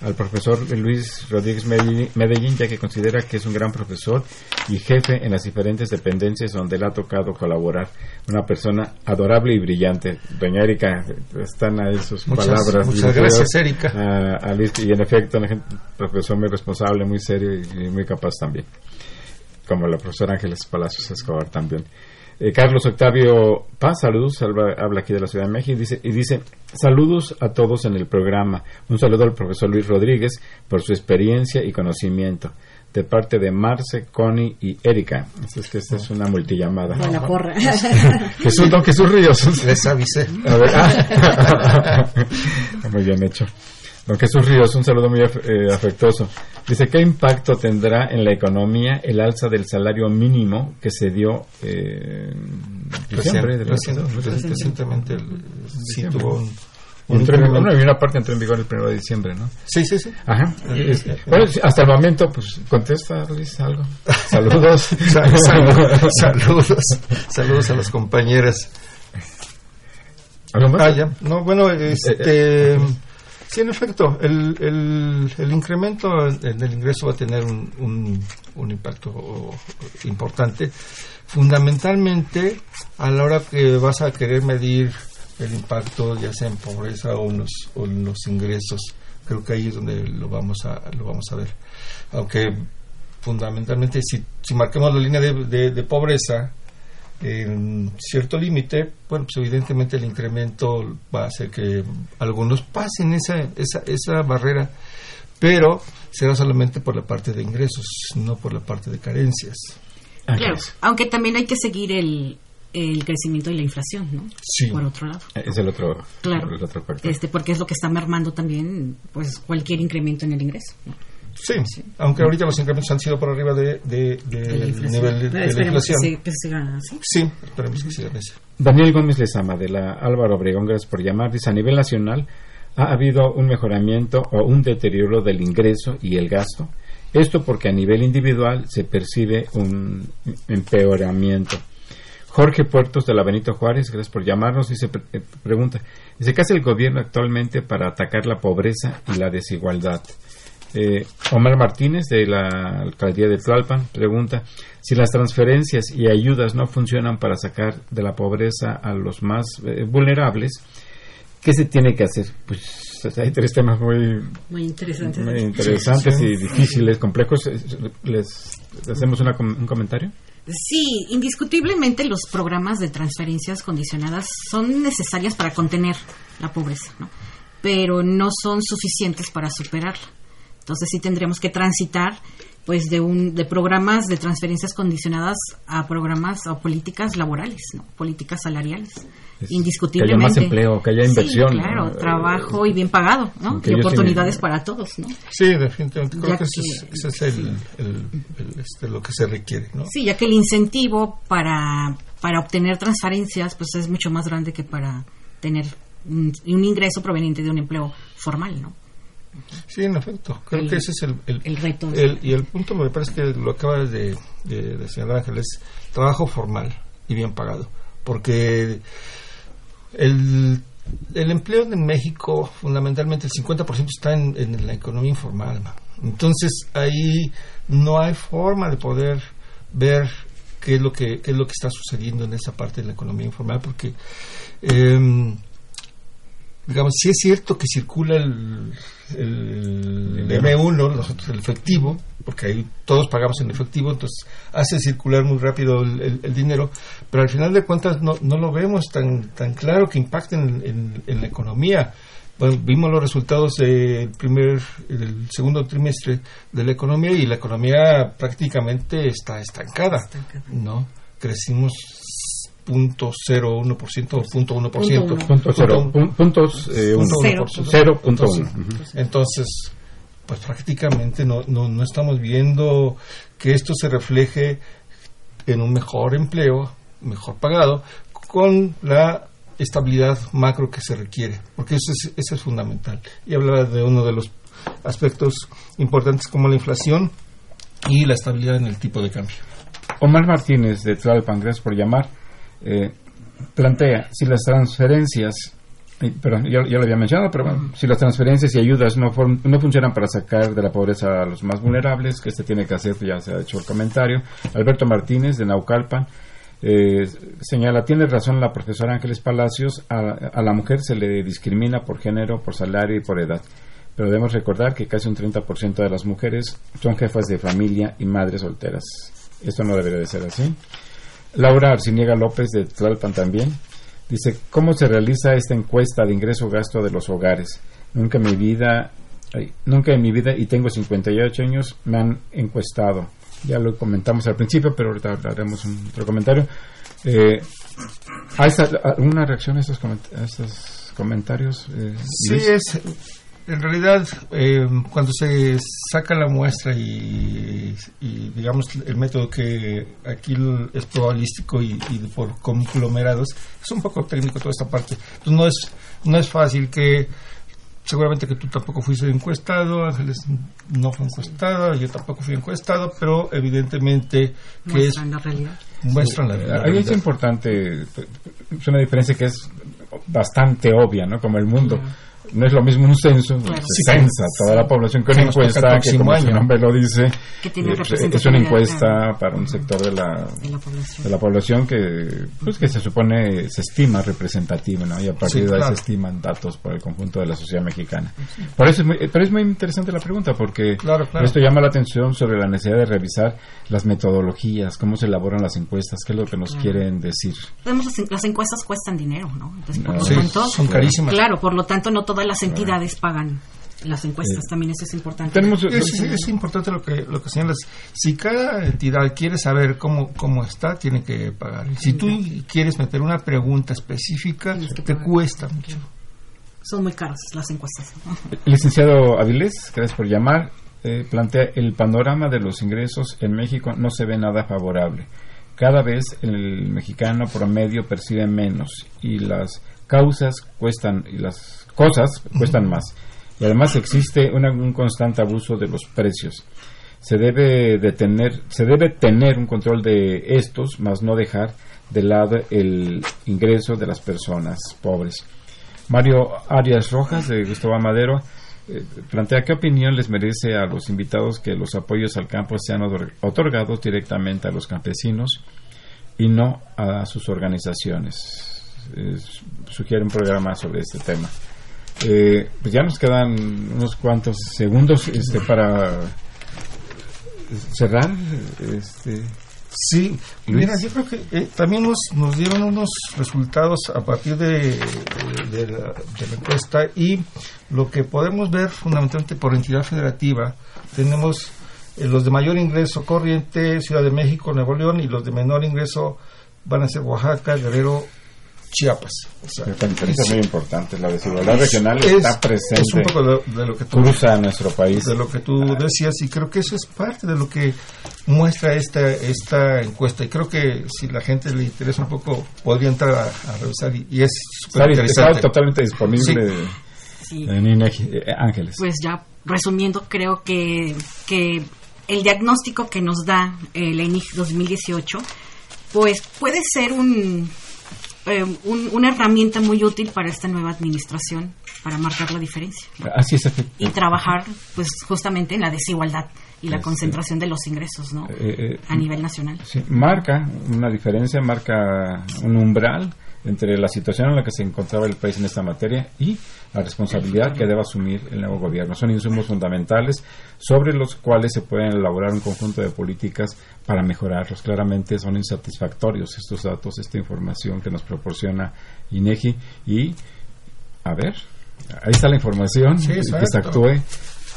al profesor Luis Rodríguez Medellín, Medellín, ya que considera que es un gran profesor y jefe en las diferentes dependencias donde le ha tocado colaborar. Una persona adorable y brillante. Doña Erika, están ahí sus Muchas- palabras. muchas gracias, Erika. a- a y en efecto, un profesor muy responsable, muy serio y, y muy capaz también. Como la profesora Ángeles Palacios Escobar también. Eh, Carlos Octavio Paz, saludos, habla, habla aquí de la Ciudad de México y dice, y dice, saludos a todos en el programa. Un saludo al profesor Luis Rodríguez por su experiencia y conocimiento. De parte de Marce, Connie y Erika. Así es que esta es una multillamada. La porra. Jesús, don Jesús Ríos. Les avisé. A ver, ah. muy bien hecho. Don Jesús Ríos, un saludo muy eh, afectuoso. Dice, ¿qué impacto tendrá en la economía el alza del salario mínimo que se dio eh, diciembre recién- Recientemente el- sí tuvo un, un bueno, y una parte entró en vigor el 1 de diciembre, ¿no? Sí, sí, sí. Ajá. Es- bueno, sí, hasta el momento, pues, contesta, Luis, algo. Saludos. Sa- sal- saludos, saludos a las compañeras. ¿Algo más? Ah, ya. No, bueno, este, sí, en efecto, el, el, el incremento en el ingreso va a tener un, un, un impacto importante, fundamentalmente a la hora que vas a querer medir el impacto, ya sea en pobreza o en los, o en los ingresos. Creo que ahí es donde lo vamos a, lo vamos a ver. Aunque fundamentalmente si, si marquemos la línea de- de pobreza en cierto límite, bueno, pues evidentemente el incremento va a hacer que algunos pasen esa, esa, esa barrera, pero será solamente por la parte de ingresos, no por la parte de carencias. Claro, aunque también hay que seguir el, el crecimiento y la inflación, ¿no? Sí. Por otro lado. Es el otro, Claro. el otro. Este, porque es lo que está mermando también, pues, cualquier incremento en el ingreso. ¿no? Sí, aunque ahorita los incrementos han sido por arriba de, de- de- la nivel de, la que inflación. se- que se siga así. Sí, esperemos que sigan así. Daniel Gómez Lezama, de la Álvaro Obregón, gracias por llamar. Dice, a nivel nacional ha habido un mejoramiento o un deterioro del ingreso y el gasto. Esto porque a nivel individual se percibe un empeoramiento. Jorge Puertos de la Benito Juárez, gracias por llamarnos, dice, pre- eh, pregunta, dice, ¿qué hace el gobierno actualmente para atacar la pobreza y la desigualdad? Eh, Omar Martínez de la alcaldía de Tlalpan pregunta si las transferencias y ayudas no funcionan para sacar de la pobreza a los más eh, vulnerables, ¿qué se tiene que hacer? Pues hay tres temas muy, Muy interesante. muy interesantes y difíciles, complejos. Eh, ¿Les, hacemos una un comentario? Sí, indiscutiblemente los programas de transferencias condicionadas son necesarias para contener la pobreza, ¿no? pero no son suficientes para superarla. Entonces sí tendremos que transitar pues de un de programas de transferencias condicionadas a programas o políticas laborales, ¿no? Políticas salariales. Es- Indiscutiblemente. Que haya más empleo, que haya Sí, inversión. claro, ¿no? trabajo y bien pagado, ¿no? Que Y oportunidades para todos, ¿no? Sí, definitivamente. Creo Ya que ese es, que- ese es el, el- el, este, lo que se requiere, ¿no? Sí, ya que el incentivo para, para obtener transferencias pues es mucho más grande que para tener un, un ingreso proveniente de un empleo formal, ¿no? Sí, en efecto. Creo El- que ese es el, el, el reto. y el punto me parece que lo acaba de, de, de señalar Ángel es trabajo formal y bien pagado. Porque el, el empleo en México, fundamentalmente el 50% está en, en la economía informal. ma. Entonces ahí no hay forma de poder ver qué es lo que qué es lo que está sucediendo en esa parte de la economía informal porque em, digamos, sí es cierto que circula el, el M1, nosotros el efectivo, porque ahí todos pagamos en efectivo, entonces hace circular muy rápido el, el- el dinero, pero al final de cuentas no, no lo vemos tan, tan claro que impacte en, en- en la economía. Bueno, vimos los resultados del primer, del segundo trimestre de la economía y la economía prácticamente está estancada, ¿no? Crecimos punto cero uno por ciento o punto uno por ciento. Punto Punto cero, Punto- pun- puntos eh. Entonces, pues prácticamente no, no, no estamos viendo que esto se refleje en un mejor empleo, mejor pagado, con la estabilidad macro que se requiere, porque eso es, eso es fundamental. Y hablaba de uno de los aspectos importantes como la inflación y la estabilidad en el tipo de cambio. Omar Martínez de Tlalpan, gracias por llamar, eh, plantea si las transferencias, perdón, ya, ya lo había mencionado, pero bueno, si las transferencias y ayudas no, no funcionan para sacar de la pobreza a los más vulnerables, que este tiene que hacer, ya se ha hecho el comentario. Alberto Martínez de Naucalpan eh, señala, tiene razón la profesora Ángeles Palacios, a, a la mujer se le discrimina por género, por salario y por edad. Pero debemos recordar que casi un 30% de las mujeres son jefas de familia y madres solteras. Esto no debería de ser así. Laura Arciniega López de Tlalpan también dice, ¿cómo se realiza esta encuesta de ingreso-gasto de los hogares? Nunca en mi vida, ay, nunca en mi vida, y tengo 58 años, me han encuestado. Ya lo comentamos al principio, pero ahorita haremos un otro comentario. Eh, ¿Hay alguna reacción a estos, coment- a estos comentarios? eh, Sí, es. En realidad, eh, cuando se saca la muestra y, y, digamos el método que aquí es probabilístico y, y por conglomerados, es un poco técnico toda esta parte. Entonces no es, no es fácil que, seguramente que tú tampoco fuiste encuestado, Ángeles no fue encuestada, yo tampoco fui encuestado, pero evidentemente que es Muestran la realidad. muestran la, la Ahí es realidad. importante, es una diferencia que es bastante obvia, ¿no? Como el mundo. No es lo mismo un censo, Claro. se Sí, censa toda la población que una encuesta que como su nombre lo dice, Que tiene eh, es una encuesta claro. para un sector de la, de la población. de la población que pues que se supone se estima representativo ¿no? y a partir Sí, de ahí claro. se estiman datos por el conjunto de la sociedad mexicana por eso es muy, eh, pero es muy interesante la pregunta porque Claro, claro. esto llama la atención sobre la necesidad de revisar las metodologías cómo se elaboran las encuestas qué es lo que nos quieren decir las encuestas cuestan dinero, ¿no? Entonces, por No. lo Sí, tanto, son carísimas. Claro, por lo tanto, no todas las entidades pagan las encuestas. También eso es importante. tenemos Es, es importante lo que lo que señalas. Si cada entidad quiere saber cómo cómo está, tiene que pagar. Si tú quieres meter una pregunta específica, te pagar. cuesta mucho. Son muy caras las encuestas. licenciado Avilés, gracias por llamar, eh, plantea el panorama de los ingresos en México no se ve nada favorable. Cada vez el mexicano promedio percibe menos y las causas cuestan y las cosas cuestan más. Y además existe una- un constante abuso de los precios. Se debe de tener, se debe tener un control de estos, más no dejar de lado el ingreso de las personas pobres. Mario Arias Rojas de Gustavo Madero eh, plantea qué opinión les merece a los invitados que los apoyos al campo sean otor- otorgados directamente a los campesinos y no a sus organizaciones. Eh, sugiere un programa sobre este tema. Eh, pues ya nos quedan unos cuantos segundos este, para cerrar. Este, Sí, Luis. mira, yo creo que eh, también nos, nos dieron unos resultados a partir de, de la, de la encuesta y lo que podemos ver fundamentalmente por entidad federativa, tenemos eh, los de mayor ingreso corriente, Ciudad de México, Nuevo León, y los de menor ingreso van a ser Oaxaca, Guerrero, Chiapas. O sea, es muy importante. La desigualdad es- regional es- está presente, Es un poco de, de lo que tú cruza nuestro país. de lo que tú decías y creo que eso es parte de lo que muestra esta esta encuesta y creo que si la gente le interesa un poco podría entrar a, a revisar y, y es súper está totalmente disponible Sí. en INEGI. Eh, Ángeles. Pues ya resumiendo, creo que, que el diagnóstico que nos da la INIG 2018, pues puede ser un, eh, un- una herramienta muy útil para esta nueva administración, para marcar la diferencia Así es. y trabajar, pues justamente en la desigualdad y la Este. concentración de los ingresos, ¿no? eh, eh, A nivel nacional. sí, marca una diferencia, marca un umbral entre la situación en la que se encontraba el país en esta materia y la responsabilidad que debe asumir el nuevo gobierno. Son insumos fundamentales sobre los cuales se pueden elaborar un conjunto de políticas para mejorarlos. Claramente son insatisfactorios estos datos, esta información que nos proporciona INEGI y a ver, ahí está la información Sí, que se actúe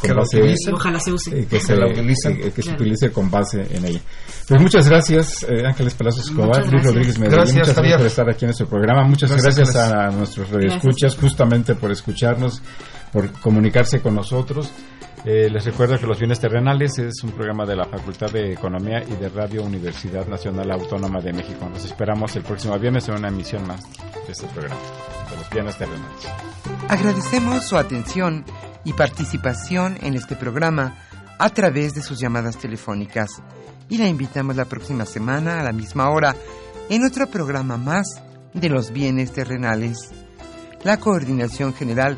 con base-. Ojalá se use. eh, que se, la utilicen. eh, que se utilice con base en ella. Pues muchas gracias, eh, Ángeles Palacios Escobar, Luis gracias. Rodríguez Medellín. Gracias, muchas gracias por estar aquí en nuestro programa. Muchas Gracias, a nuestros radioescuchas, justamente por escucharnos. Por comunicarse con nosotros. Eh, les recuerdo que Los Bienes Terrenales es un programa de la Facultad de Economía y de Radio Universidad Nacional Autónoma de México. Nos esperamos el próximo viernes en una emisión más de este programa, de Los Bienes Terrenales. Agradecemos su atención y participación en este programa a través de sus llamadas telefónicas y la invitamos la próxima semana a la misma hora en otro programa más de los bienes terrenales. La coordinación general